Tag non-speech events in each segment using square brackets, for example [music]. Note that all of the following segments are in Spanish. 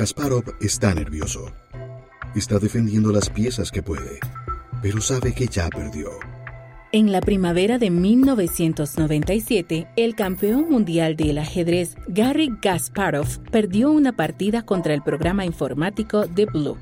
Kasparov está nervioso. Está defendiendo las piezas que puede, pero sabe que ya perdió. En la primavera de 1997, el campeón mundial del ajedrez Garry Kasparov perdió una partida contra el programa informático The Blue.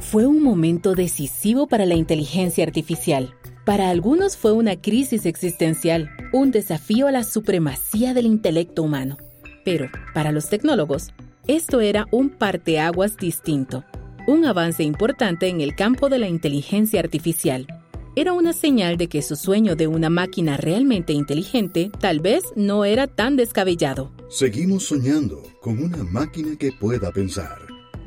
Fue un momento decisivo para la inteligencia artificial. Para algunos fue una crisis existencial, un desafío a la supremacía del intelecto humano. Pero, para los tecnólogos, esto era un parteaguas distinto, un avance importante en el campo de la inteligencia artificial. Era una señal de que su sueño de una máquina realmente inteligente tal vez no era tan descabellado. Seguimos soñando con una máquina que pueda pensar.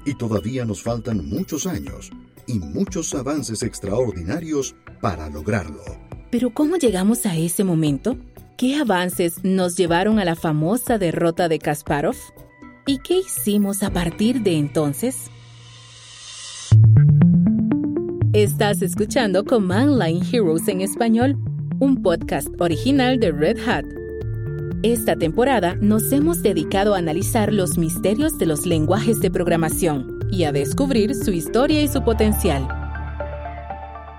Y todavía nos faltan muchos años y muchos avances extraordinarios para lograrlo. Pero ¿cómo llegamos a ese momento? ¿Qué avances nos llevaron a la famosa derrota de Kasparov? ¿Y qué hicimos a partir de entonces? Estás escuchando Command Line Heroes en español, un podcast original de Red Hat. Esta temporada nos hemos dedicado a analizar los misterios de los lenguajes de programación y a descubrir su historia y su potencial.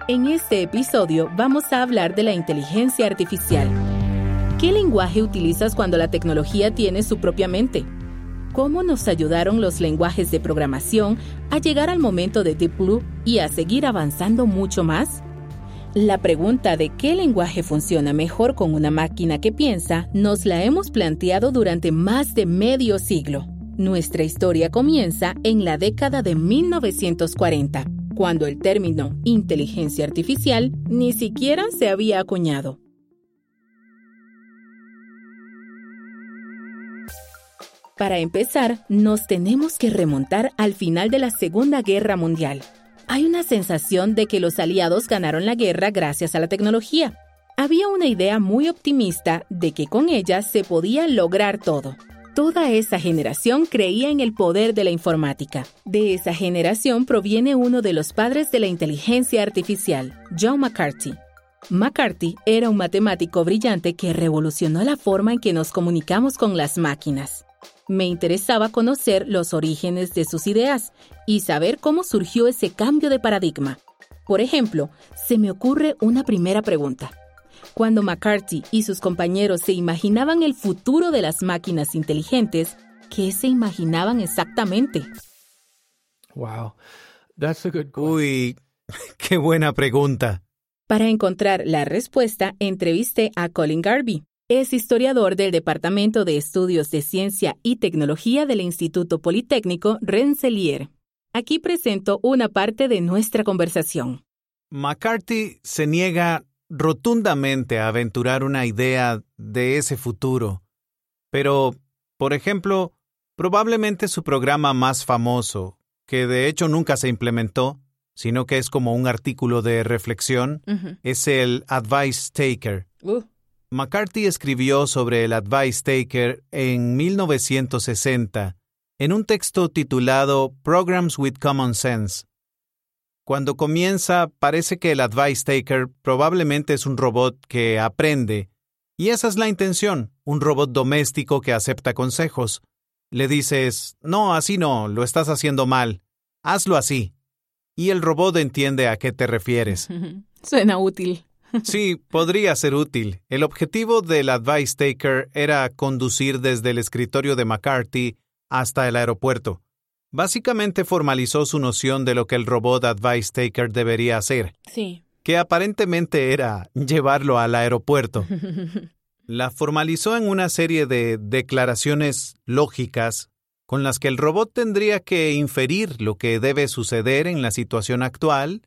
En este episodio vamos a hablar de la inteligencia artificial. ¿Qué lenguaje utilizas cuando la tecnología tiene su propia mente? Cómo nos ayudaron los lenguajes de programación a llegar al momento de Deep Blue y a seguir avanzando mucho más? La pregunta de qué lenguaje funciona mejor con una máquina que piensa nos la hemos planteado durante más de medio siglo. Nuestra historia comienza en la década de 1940, cuando el término inteligencia artificial ni siquiera se había acuñado. Para empezar, nos tenemos que remontar al final de la Segunda Guerra Mundial. Hay una sensación de que los aliados ganaron la guerra gracias a la tecnología. Había una idea muy optimista de que con ella se podía lograr todo. Toda esa generación creía en el poder de la informática. De esa generación proviene uno de los padres de la inteligencia artificial, John McCarthy. McCarthy era un matemático brillante que revolucionó la forma en que nos comunicamos con las máquinas. Me interesaba conocer los orígenes de sus ideas y saber cómo surgió ese cambio de paradigma. Por ejemplo, se me ocurre una primera pregunta. Cuando McCarthy y sus compañeros se imaginaban el futuro de las máquinas inteligentes, ¿qué se imaginaban exactamente? Wow, that's a good Uy, [laughs] qué buena pregunta. Para encontrar la respuesta, entrevisté a Colin Garvey, es historiador del Departamento de Estudios de Ciencia y Tecnología del Instituto Politécnico Rensselaer. Aquí presento una parte de nuestra conversación. McCarthy se niega rotundamente a aventurar una idea de ese futuro. Pero, por ejemplo, probablemente su programa más famoso, que de hecho nunca se implementó, sino que es como un artículo de reflexión, es el Advice Taker. Uh. McCarthy escribió sobre el Advice Taker en 1960 en un texto titulado Programs with Common Sense. Cuando comienza, parece que el Advice Taker probablemente es un robot que aprende, y esa es la intención, un robot doméstico que acepta consejos. Le dices, no, así no, lo estás haciendo mal, hazlo así. Y el robot entiende a qué te refieres. [laughs] Suena útil. Sí, podría ser útil. El objetivo del Advice Taker era conducir desde el escritorio de McCarthy hasta el aeropuerto. Básicamente formalizó su noción de lo que el robot Advice Taker debería hacer. Sí. Que aparentemente era llevarlo al aeropuerto. [laughs] La formalizó en una serie de declaraciones lógicas con las que el robot tendría que inferir lo que debe suceder en la situación actual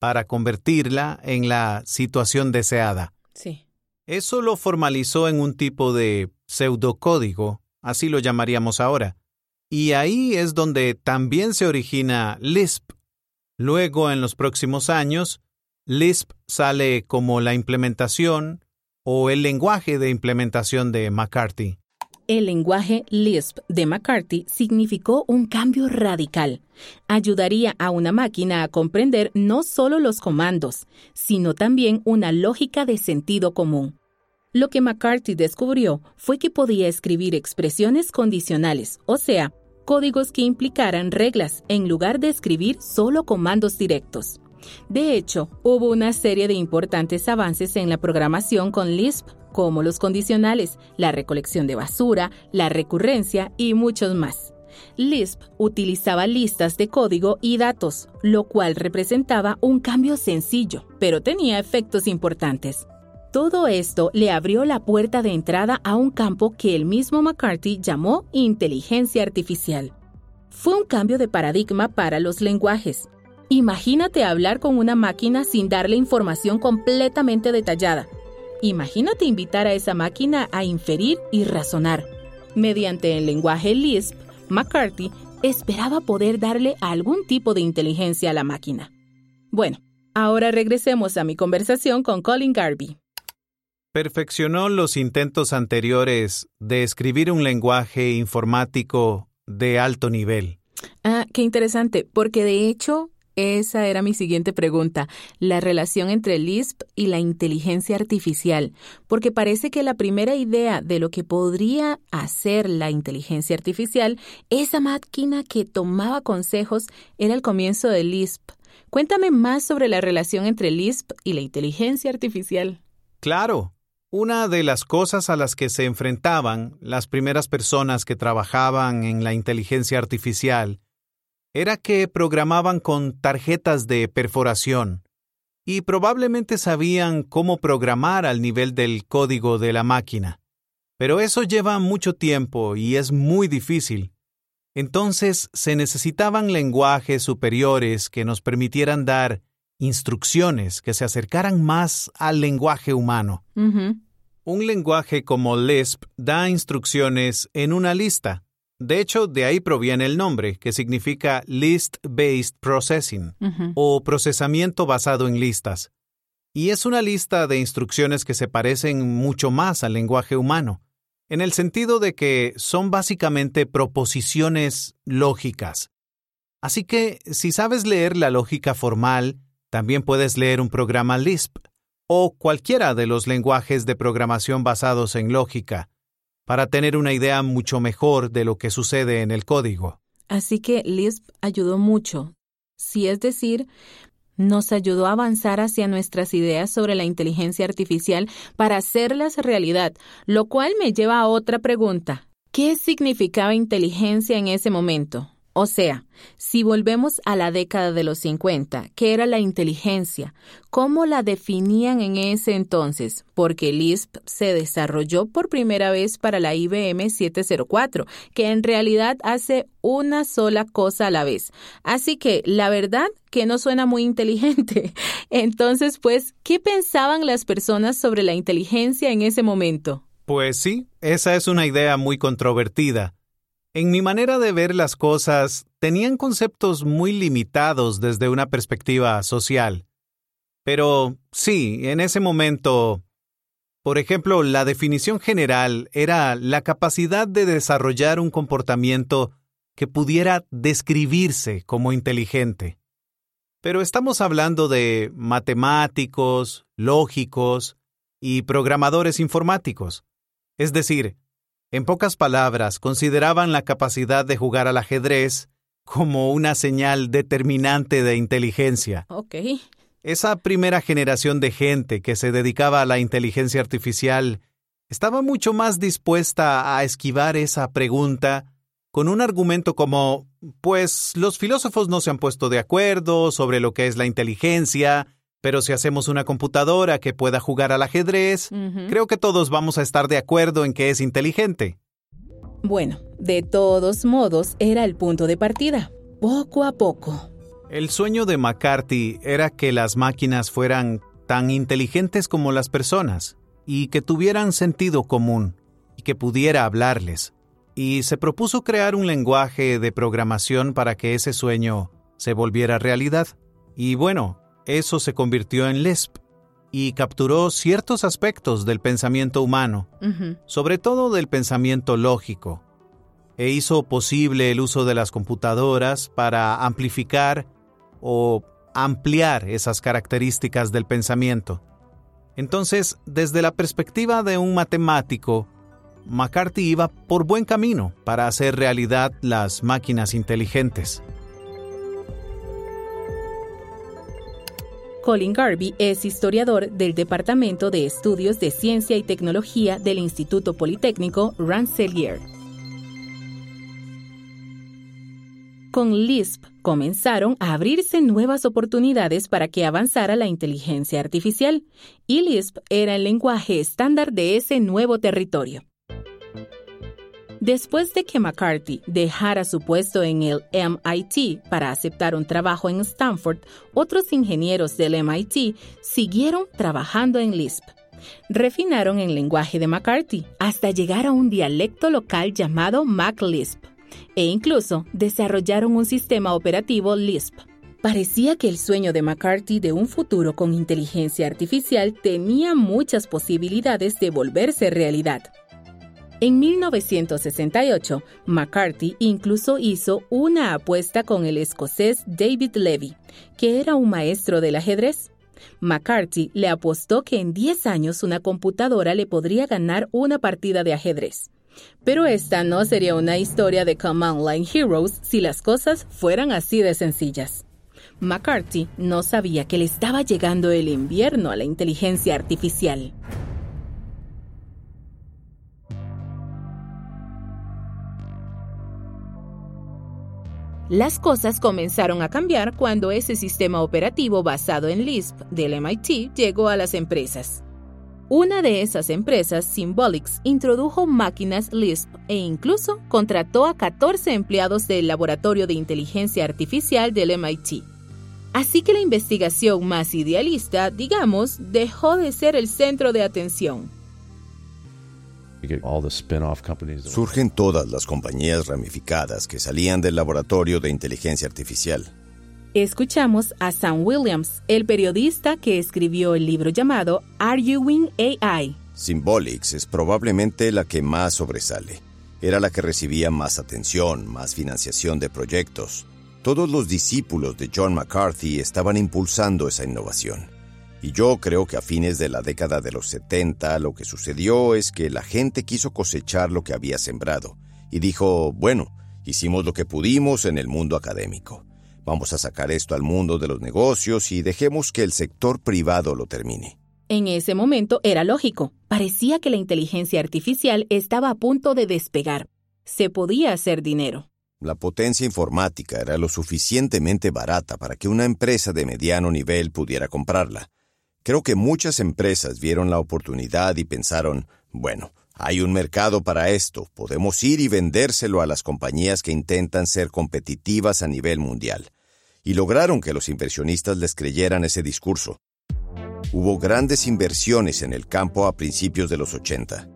para convertirla en la situación deseada. Sí. Eso lo formalizó en un tipo de pseudocódigo, así lo llamaríamos ahora. Y ahí es donde también se origina Lisp. Luego, en los próximos años, Lisp sale como la implementación o el lenguaje de implementación de McCarthy. El lenguaje Lisp de McCarthy significó un cambio radical. Ayudaría a una máquina a comprender no solo los comandos, sino también una lógica de sentido común. Lo que McCarthy descubrió fue que podía escribir expresiones condicionales, o sea, códigos que implicaran reglas en lugar de escribir solo comandos directos. De hecho, hubo una serie de importantes avances en la programación con Lisp, como los condicionales, la recolección de basura, la recurrencia y muchos más. Lisp utilizaba listas de código y datos, lo cual representaba un cambio sencillo, pero tenía efectos importantes. Todo esto le abrió la puerta de entrada a un campo que el mismo McCarthy llamó inteligencia artificial. Fue un cambio de paradigma para los lenguajes. Imagínate hablar con una máquina sin darle información completamente detallada. Imagínate invitar a esa máquina a inferir y razonar. Mediante el lenguaje Lisp, McCarthy esperaba poder darle algún tipo de inteligencia a la máquina. Bueno, ahora regresemos a mi conversación con Colin Garvey perfeccionó los intentos anteriores de escribir un lenguaje informático de alto nivel. Ah, qué interesante, porque de hecho esa era mi siguiente pregunta, la relación entre Lisp y la inteligencia artificial, porque parece que la primera idea de lo que podría hacer la inteligencia artificial, esa máquina que tomaba consejos, era el comienzo de Lisp. Cuéntame más sobre la relación entre Lisp y la inteligencia artificial. Claro. Una de las cosas a las que se enfrentaban las primeras personas que trabajaban en la inteligencia artificial era que programaban con tarjetas de perforación y probablemente sabían cómo programar al nivel del código de la máquina. Pero eso lleva mucho tiempo y es muy difícil. Entonces se necesitaban lenguajes superiores que nos permitieran dar instrucciones que se acercaran más al lenguaje humano. Un lenguaje como Lisp da instrucciones en una lista. De hecho, de ahí proviene el nombre, que significa List-Based Processing o procesamiento basado en listas. Y es una lista de instrucciones que se parecen mucho más al lenguaje humano, en el sentido de que son básicamente proposiciones lógicas. Así que, si sabes leer la lógica formal, también puedes leer un programa Lisp o cualquiera de los lenguajes de programación basados en lógica para tener una idea mucho mejor de lo que sucede en el código. Así que Lisp ayudó mucho. Si es decir, nos ayudó a avanzar hacia nuestras ideas sobre la inteligencia artificial para hacerlas realidad, lo cual me lleva a otra pregunta. ¿Qué significaba inteligencia en ese momento? O sea, si volvemos a la década de los 50, ¿qué era la inteligencia? ¿Cómo la definían en ese entonces? Porque Lisp se desarrolló por primera vez para la IBM 704, que en realidad hace una sola cosa a la vez. Así que la verdad que no suena muy inteligente. [laughs] Entonces, pues, ¿qué pensaban las personas sobre la inteligencia en ese momento? Pues sí, esa es una idea muy controvertida. En mi manera de ver las cosas, tenían conceptos muy limitados desde una perspectiva social. Pero sí, en ese momento, por ejemplo, la definición general era la capacidad de desarrollar un comportamiento que pudiera describirse como inteligente. Pero estamos hablando de matemáticos, lógicos y programadores informáticos. Es decir, en pocas palabras, consideraban la capacidad de jugar al ajedrez como una señal determinante de inteligencia. Ok. Esa primera generación de gente que se dedicaba a la inteligencia artificial estaba mucho más dispuesta a esquivar esa pregunta con un argumento como, pues los filósofos no se han puesto de acuerdo sobre lo que es la inteligencia, pero si hacemos una computadora que pueda jugar al ajedrez, creo que todos vamos a estar de acuerdo en que es inteligente. Bueno, de todos modos, era el punto de partida, poco a poco. El sueño de McCarthy era que las máquinas fueran tan inteligentes como las personas, y que tuvieran sentido común, y que pudiera hablarles. Y se propuso crear un lenguaje de programación para que ese sueño se volviera realidad. Y bueno, eso se convirtió en Lisp y capturó ciertos aspectos del pensamiento humano, sobre todo del pensamiento lógico, e hizo posible el uso de las computadoras para amplificar o ampliar esas características del pensamiento. Entonces, desde la perspectiva de un matemático, McCarthy iba por buen camino para hacer realidad las máquinas inteligentes. Colin Garvey es historiador del Departamento de Estudios de Ciencia y Tecnología del Instituto Politécnico Rensselaer. Con Lisp comenzaron a abrirse nuevas oportunidades para que avanzara la inteligencia artificial, y Lisp era el lenguaje estándar de ese nuevo territorio. Después de que McCarthy dejara su puesto en el MIT para aceptar un trabajo en Stanford, otros ingenieros del MIT siguieron trabajando en Lisp. Refinaron el lenguaje de McCarthy hasta llegar a un dialecto local llamado MacLisp e incluso desarrollaron un sistema operativo Lisp. Parecía que el sueño de McCarthy de un futuro con inteligencia artificial tenía muchas posibilidades de volverse realidad. En 1968, McCarthy incluso hizo una apuesta con el escocés David Levy, que era un maestro del ajedrez. McCarthy le apostó que en 10 años una computadora le podría ganar una partida de ajedrez. Pero esta no sería una historia de Command Line Heroes si las cosas fueran así de sencillas. McCarthy no sabía que le estaba llegando el invierno a la inteligencia artificial. Las cosas comenzaron a cambiar cuando ese sistema operativo basado en Lisp del MIT llegó a las empresas. Una de esas empresas, Symbolics, introdujo máquinas Lisp e incluso contrató a 14 empleados del Laboratorio de Inteligencia Artificial del MIT. Así que la investigación más idealista, digamos, dejó de ser el centro de atención. Surgen todas las compañías ramificadas que salían del laboratorio de inteligencia artificial. Escuchamos a Sam Williams, el periodista que escribió el libro llamado Arguing AI. Symbolics es probablemente la que más sobresale. Era la que recibía más atención, más financiación de proyectos. Todos los discípulos de John McCarthy estaban impulsando esa innovación. Y yo creo que a fines de la década de los 70 lo que sucedió es que la gente quiso cosechar lo que había sembrado y dijo, bueno, hicimos lo que pudimos en el mundo académico. Vamos a sacar esto al mundo de los negocios y dejemos que el sector privado lo termine. En ese momento era lógico. Parecía que la inteligencia artificial estaba a punto de despegar. Se podía hacer dinero. La potencia informática era lo suficientemente barata para que una empresa de mediano nivel pudiera comprarla. Creo que muchas empresas vieron la oportunidad y pensaron, bueno, hay un mercado para esto, podemos ir y vendérselo a las compañías que intentan ser competitivas a nivel mundial y lograron que los inversionistas les creyeran ese discurso. Hubo grandes inversiones en el campo a principios de los 80.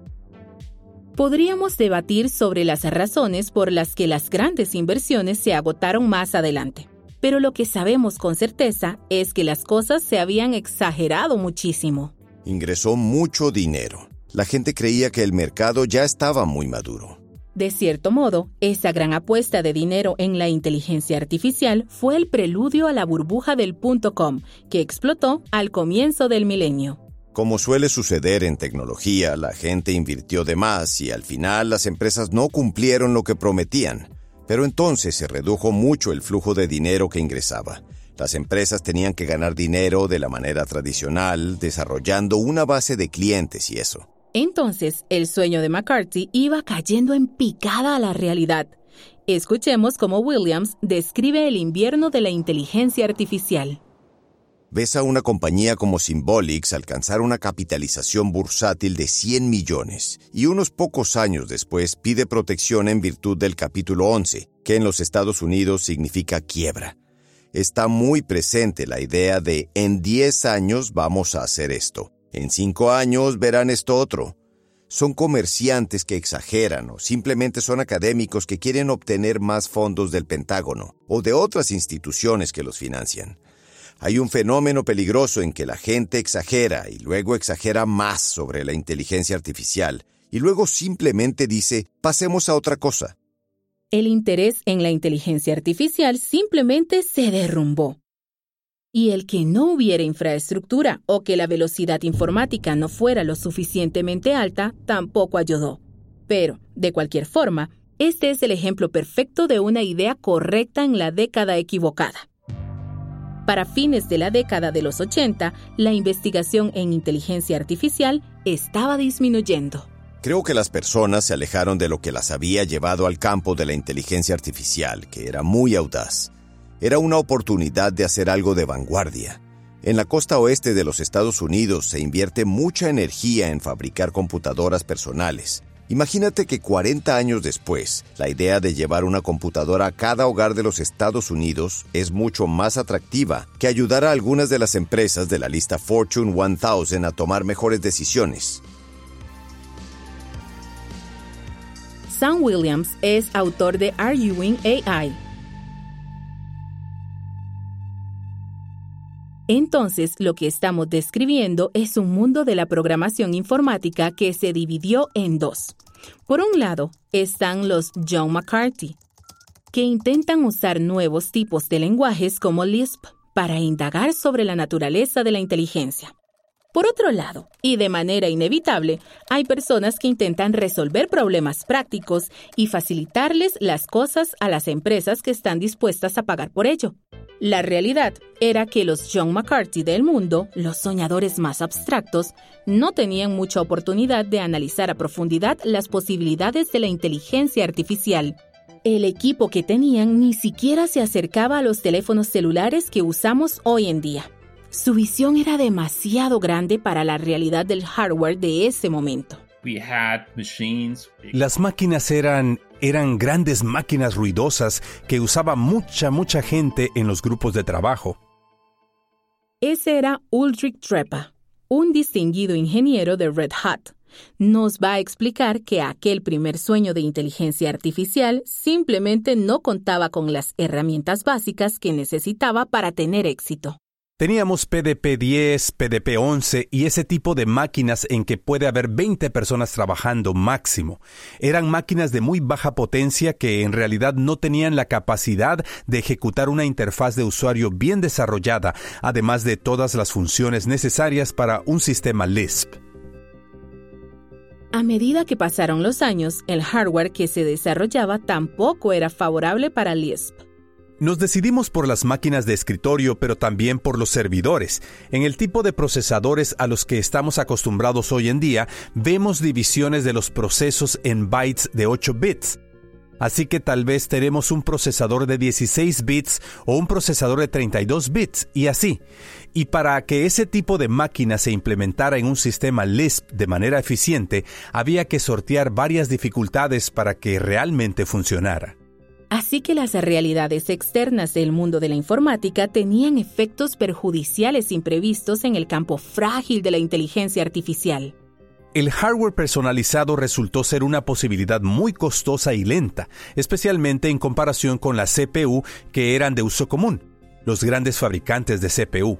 Podríamos debatir sobre las razones por las que las grandes inversiones se agotaron más adelante, pero lo que sabemos con certeza es que las cosas se habían exagerado muchísimo. Ingresó mucho dinero. La gente creía que el mercado ya estaba muy maduro. De cierto modo, esa gran apuesta de dinero en la inteligencia artificial fue el preludio a la burbuja del punto com, que explotó al comienzo del milenio. Como suele suceder en tecnología, la gente invirtió de más y al final las empresas no cumplieron lo que prometían. Pero entonces se redujo mucho el flujo de dinero que ingresaba. Las empresas tenían que ganar dinero de la manera tradicional, desarrollando una base de clientes y eso. Entonces, el sueño de McCarthy iba cayendo en picada a la realidad. Escuchemos cómo Williams describe el invierno de la inteligencia artificial. Ves a una compañía como Symbolics alcanzar una capitalización bursátil de 100 millones y unos pocos años después pide protección en virtud del capítulo 11, que en los Estados Unidos significa quiebra. Está muy presente la idea de en 10 años vamos a hacer esto. En cinco años verán esto otro. Son comerciantes que exageran o simplemente son académicos que quieren obtener más fondos del Pentágono o de otras instituciones que los financian. Hay un fenómeno peligroso en que la gente exagera y luego exagera más sobre la inteligencia artificial y luego simplemente dice, pasemos a otra cosa. El interés en la inteligencia artificial simplemente se derrumbó y el que no hubiera infraestructura o que la velocidad informática no fuera lo suficientemente alta tampoco ayudó. Pero, de cualquier forma, este es el ejemplo perfecto de una idea correcta en la década equivocada. Para fines de la década de los 80, la investigación en inteligencia artificial estaba disminuyendo. Creo que las personas se alejaron de lo que las había llevado al campo de la inteligencia artificial, que era muy audaz. Era una oportunidad de hacer algo de vanguardia. En la costa oeste de los Estados Unidos se invierte mucha energía en fabricar computadoras personales. Imagínate que 40 años después, la idea de llevar una computadora a cada hogar de los Estados Unidos es mucho más atractiva que ayudar a algunas de las empresas de la lista Fortune 1000 a tomar mejores decisiones. Sam Williams es autor de Arguing AI. Entonces, lo que estamos describiendo es un mundo de la programación informática que se dividió en dos. Por un lado, están los John McCarthy, que intentan usar nuevos tipos de lenguajes como Lisp para indagar sobre la naturaleza de la inteligencia. Por otro lado, y de manera inevitable, hay personas que intentan resolver problemas prácticos y facilitarles las cosas a las empresas que están dispuestas a pagar por ello. La realidad era que los John McCarthy del mundo, los soñadores más abstractos, no tenían mucha oportunidad de analizar a profundidad las posibilidades de la inteligencia artificial. El equipo que tenían ni siquiera se acercaba a los teléfonos celulares que usamos hoy en día. Su visión era demasiado grande para la realidad del hardware de ese momento. Las máquinas eran, eran grandes máquinas ruidosas que usaba mucha, mucha gente en los grupos de trabajo. Ese era Ulrich Trepa, un distinguido ingeniero de Red Hat. Nos va a explicar que aquel primer sueño de inteligencia artificial simplemente no contaba con las herramientas básicas que necesitaba para tener éxito. Teníamos PDP-10, PDP-11 y ese tipo de máquinas en que puede haber 20 personas trabajando máximo. Eran máquinas de muy baja potencia que en realidad no tenían la capacidad de ejecutar una interfaz de usuario bien desarrollada, además de todas las funciones necesarias para un sistema Lisp. A medida que pasaron los años, el hardware que se desarrollaba tampoco era favorable para Lisp. Nos decidimos por las máquinas de escritorio, pero también por los servidores. En el tipo de procesadores a los que estamos acostumbrados hoy en día, vemos divisiones de los procesos en bytes de 8 bits. Así que tal vez tenemos un procesador de 16 bits o un procesador de 32 bits y así. Y para que ese tipo de máquina se implementara en un sistema Lisp de manera eficiente, había que sortear varias dificultades para que realmente funcionara. Así que las realidades externas del mundo de la informática tenían efectos perjudiciales imprevistos en el campo frágil de la inteligencia artificial. El hardware personalizado resultó ser una posibilidad muy costosa y lenta, especialmente en comparación con la CPU que eran de uso común, los grandes fabricantes de CPU.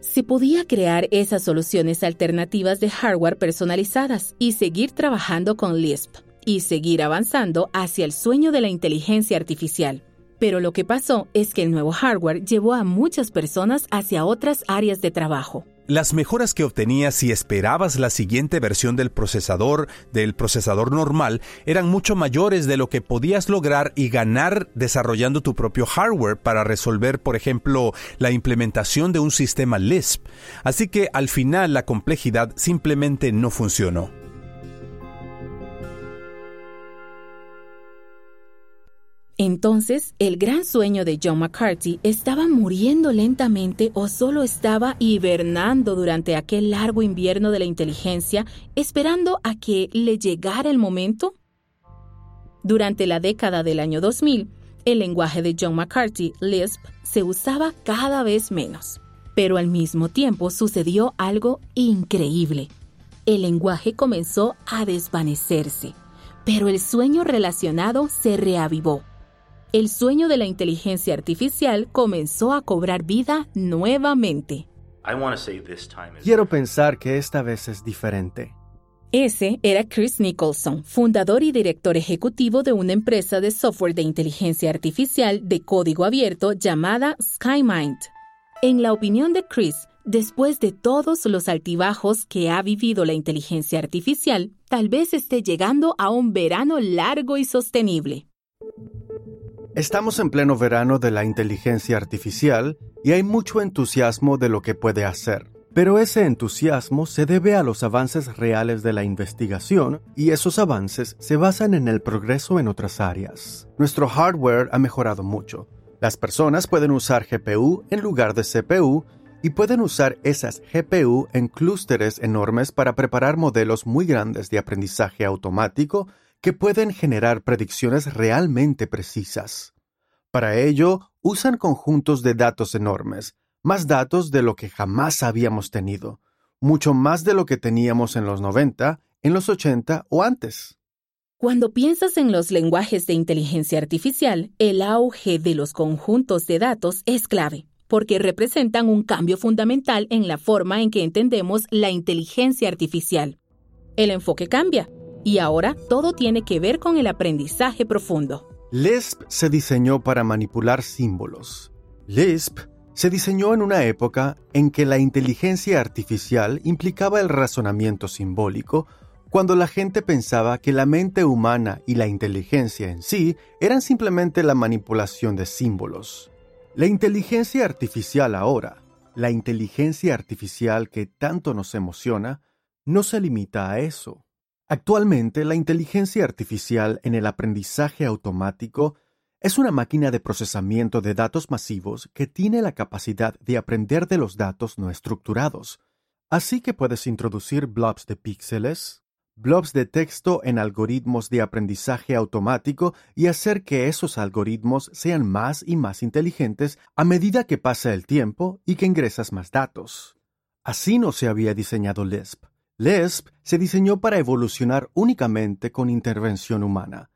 Se podía crear esas soluciones alternativas de hardware personalizadas y seguir trabajando con Lisp y seguir avanzando hacia el sueño de la inteligencia artificial. Pero lo que pasó es que el nuevo hardware llevó a muchas personas hacia otras áreas de trabajo. Las mejoras que obtenías si esperabas la siguiente versión del procesador, del procesador normal, eran mucho mayores de lo que podías lograr y ganar desarrollando tu propio hardware para resolver, por ejemplo, la implementación de un sistema Lisp. Así que al final la complejidad simplemente no funcionó. Entonces, el gran sueño de John McCarthy estaba muriendo lentamente o solo estaba hibernando durante aquel largo invierno de la inteligencia, esperando a que le llegara el momento. Durante la década del año 2000, el lenguaje de John McCarthy, Lisp, se usaba cada vez menos. Pero al mismo tiempo sucedió algo increíble. El lenguaje comenzó a desvanecerse, pero el sueño relacionado se reavivó el sueño de la inteligencia artificial comenzó a cobrar vida nuevamente. Quiero pensar que esta vez es diferente. Ese era Chris Nicholson, fundador y director ejecutivo de una empresa de software de inteligencia artificial de código abierto llamada SkyMind. En la opinión de Chris, Después de todos los altibajos que ha vivido la inteligencia artificial, tal vez esté llegando a un verano largo y sostenible. Estamos en pleno verano de la inteligencia artificial y hay mucho entusiasmo de lo que puede hacer. Pero ese entusiasmo se debe a los avances reales de la investigación y esos avances se basan en el progreso en otras áreas. Nuestro hardware ha mejorado mucho. Las personas pueden usar GPU en lugar de CPU y pueden usar esas GPU en clústeres enormes para preparar modelos muy grandes de aprendizaje automático que pueden generar predicciones realmente precisas. Para ello, usan conjuntos de datos enormes, más datos de lo que jamás habíamos tenido, mucho más de lo que teníamos en los 90, en los 80 o antes. Cuando piensas en los lenguajes de inteligencia artificial, el auge de los conjuntos de datos es clave, porque representan un cambio fundamental en la forma en que entendemos la inteligencia artificial. El enfoque cambia, y ahora todo tiene que ver con el aprendizaje profundo. Lisp se diseñó para manipular símbolos. Lisp se diseñó en una época en que la inteligencia artificial implicaba el razonamiento simbólico, cuando la gente pensaba que la mente humana y la inteligencia en sí eran simplemente la manipulación de símbolos. La inteligencia artificial ahora, la inteligencia artificial que tanto nos emociona, no se limita a eso. Actualmente, la inteligencia artificial en el aprendizaje automático es una máquina de procesamiento de datos masivos que tiene la capacidad de aprender de los datos no estructurados. Así que puedes introducir blobs de píxeles, blobs de texto en algoritmos de aprendizaje automático y hacer que esos algoritmos sean más y más inteligentes a medida que pasa el tiempo y que ingresas más datos. Así no se había diseñado Lisp. Lisp se diseñó para evolucionar únicamente con intervención humana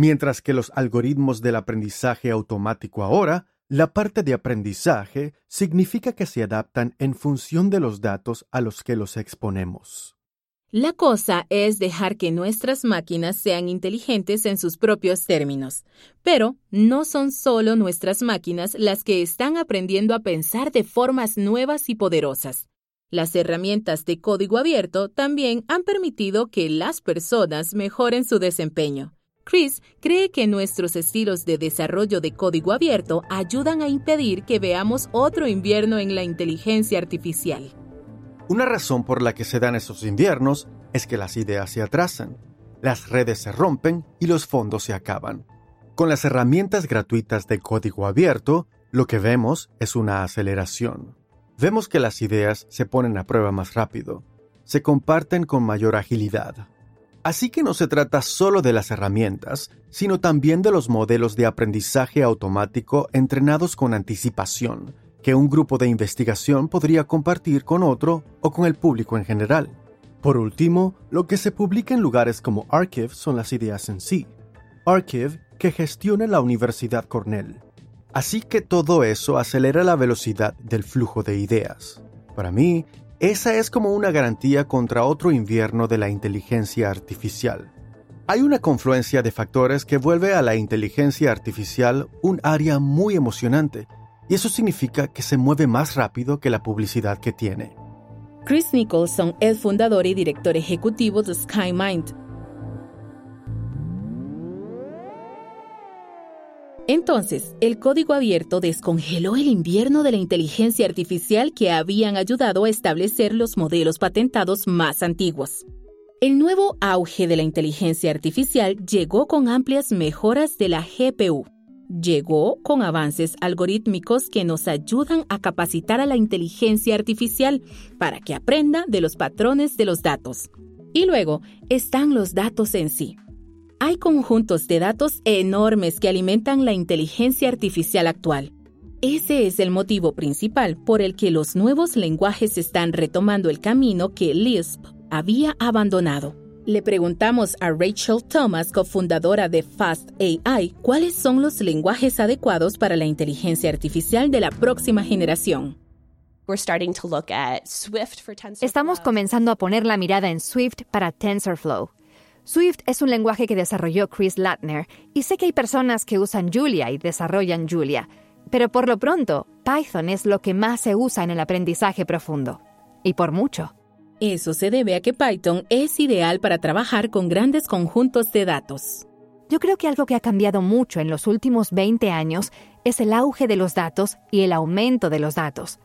Mientras que los algoritmos del aprendizaje automático ahora, la parte de aprendizaje significa que se adaptan en función de los datos a los que los exponemos. La cosa es dejar que nuestras máquinas sean inteligentes en sus propios términos. Pero no son solo nuestras máquinas las que están aprendiendo a pensar de formas nuevas y poderosas. Las herramientas de código abierto también han permitido que las personas mejoren su desempeño. Chris cree que nuestros estilos de desarrollo de código abierto ayudan a impedir que veamos otro invierno en la inteligencia artificial. Una razón por la que se dan esos inviernos es que las ideas se atrasan, las redes se rompen y los fondos se acaban. Con las herramientas gratuitas de código abierto, lo que vemos es una aceleración. Vemos que las ideas se ponen a prueba más rápido, se comparten con mayor agilidad, Así que no se trata solo de las herramientas, sino también de los modelos de aprendizaje automático entrenados con anticipación, que un grupo de investigación podría compartir con otro o con el público en general. Por último, lo que se publica en lugares como Archive son las ideas en sí. Archive, que gestiona la Universidad Cornell. Así que todo eso acelera la velocidad del flujo de ideas. Para mí, esa es como una garantía contra otro invierno de la inteligencia artificial. Hay una confluencia de factores que vuelve a la inteligencia artificial un área muy emocionante, y eso significa que se mueve más rápido que la publicidad que tiene. Chris Nicholson es fundador y director ejecutivo de SkyMind, Entonces, el código abierto descongeló el invierno de la inteligencia artificial que habían ayudado a establecer los modelos patentados más antiguos. El nuevo auge de la inteligencia artificial llegó con amplias mejoras de la GPU. Llegó con avances algorítmicos que nos ayudan a capacitar a la inteligencia artificial para que aprenda de los patrones de los datos. Y luego están los datos en sí. Hay conjuntos de datos enormes que alimentan la inteligencia artificial actual. Ese es el motivo principal por el que los nuevos lenguajes están retomando el camino que Lisp había abandonado. Le preguntamos a Rachel Thomas, cofundadora de Fast AI, cuáles son los lenguajes adecuados para la inteligencia artificial de la próxima generación. Estamos comenzando a poner la mirada en Swift para TensorFlow. Swift es un lenguaje que desarrolló Chris Latner y sé que hay personas que usan Julia y desarrollan Julia. Pero por lo pronto, Python es lo que más se usa en el aprendizaje profundo. Y por mucho. Eso se debe a que Python es ideal para trabajar con grandes conjuntos de datos. Yo creo que algo que ha cambiado mucho en los últimos 20 años es el auge de los datos y el aumento de los datos.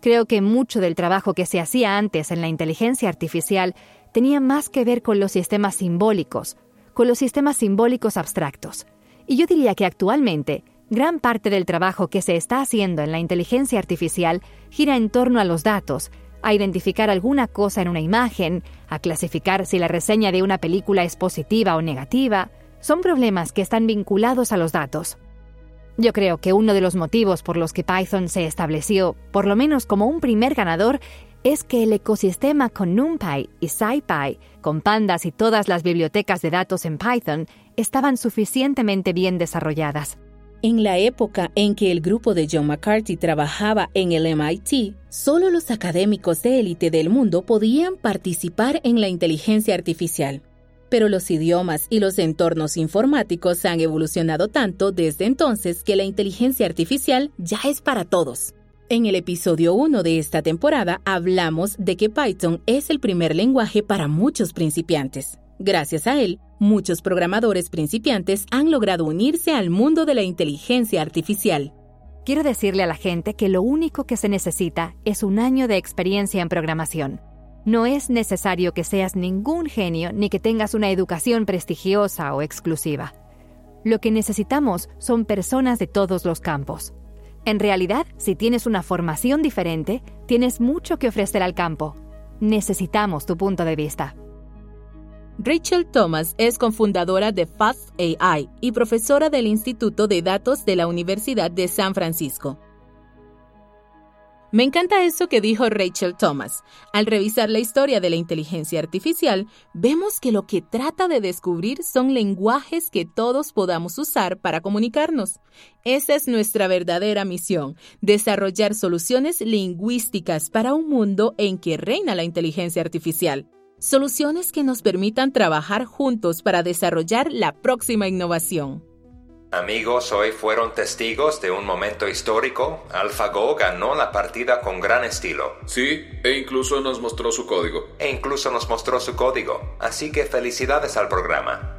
Creo que mucho del trabajo que se hacía antes en la inteligencia artificial tenía más que ver con los sistemas simbólicos, con los sistemas simbólicos abstractos. Y yo diría que actualmente, gran parte del trabajo que se está haciendo en la inteligencia artificial gira en torno a los datos, a identificar alguna cosa en una imagen, a clasificar si la reseña de una película es positiva o negativa. Son problemas que están vinculados a los datos. Yo creo que uno de los motivos por los que Python se estableció, por lo menos como un primer ganador, es que el ecosistema con NumPy y SciPy, con pandas y todas las bibliotecas de datos en Python, estaban suficientemente bien desarrolladas. En la época en que el grupo de John McCarthy trabajaba en el MIT, solo los académicos de élite del mundo podían participar en la inteligencia artificial pero los idiomas y los entornos informáticos han evolucionado tanto desde entonces que la inteligencia artificial ya es para todos. En el episodio 1 de esta temporada hablamos de que Python es el primer lenguaje para muchos principiantes. Gracias a él, muchos programadores principiantes han logrado unirse al mundo de la inteligencia artificial. Quiero decirle a la gente que lo único que se necesita es un año de experiencia en programación. No es necesario que seas ningún genio ni que tengas una educación prestigiosa o exclusiva. Lo que necesitamos son personas de todos los campos. En realidad, si tienes una formación diferente, tienes mucho que ofrecer al campo. Necesitamos tu punto de vista. Rachel Thomas es cofundadora de Fast AI y profesora del Instituto de Datos de la Universidad de San Francisco. Me encanta eso que dijo Rachel Thomas. Al revisar la historia de la inteligencia artificial, vemos que lo que trata de descubrir son lenguajes que todos podamos usar para comunicarnos. Esa es nuestra verdadera misión, desarrollar soluciones lingüísticas para un mundo en que reina la inteligencia artificial. Soluciones que nos permitan trabajar juntos para desarrollar la próxima innovación. Amigos, hoy fueron testigos de un momento histórico. AlphaGo ganó la partida con gran estilo. Sí, e incluso nos mostró su código. E incluso nos mostró su código. Así que felicidades al programa.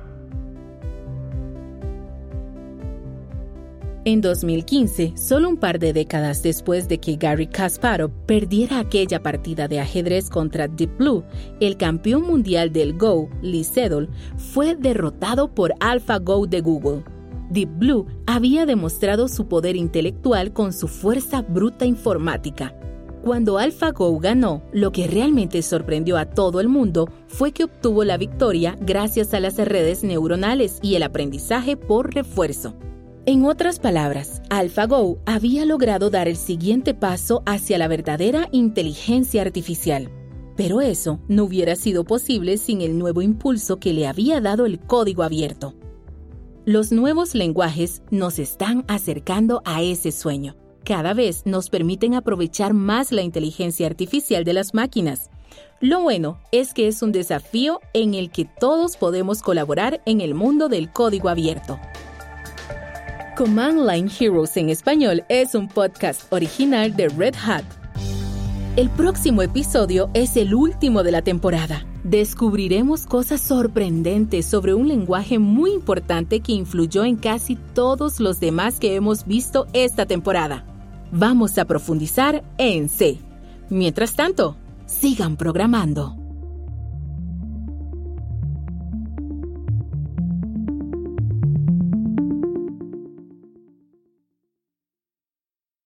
En 2015, solo un par de décadas después de que Gary Kasparov perdiera aquella partida de ajedrez contra Deep Blue, el campeón mundial del Go, Lee Sedol, fue derrotado por AlphaGo de Google. Deep Blue había demostrado su poder intelectual con su fuerza bruta informática. Cuando AlphaGo ganó, lo que realmente sorprendió a todo el mundo fue que obtuvo la victoria gracias a las redes neuronales y el aprendizaje por refuerzo. En otras palabras, AlphaGo había logrado dar el siguiente paso hacia la verdadera inteligencia artificial. Pero eso no hubiera sido posible sin el nuevo impulso que le había dado el código abierto. Los nuevos lenguajes nos están acercando a ese sueño. Cada vez nos permiten aprovechar más la inteligencia artificial de las máquinas. Lo bueno es que es un desafío en el que todos podemos colaborar en el mundo del código abierto. Command Line Heroes en español es un podcast original de Red Hat. El próximo episodio es el último de la temporada descubriremos cosas sorprendentes sobre un lenguaje muy importante que influyó en casi todos los demás que hemos visto esta temporada. Vamos a profundizar en C. Mientras tanto, sigan programando.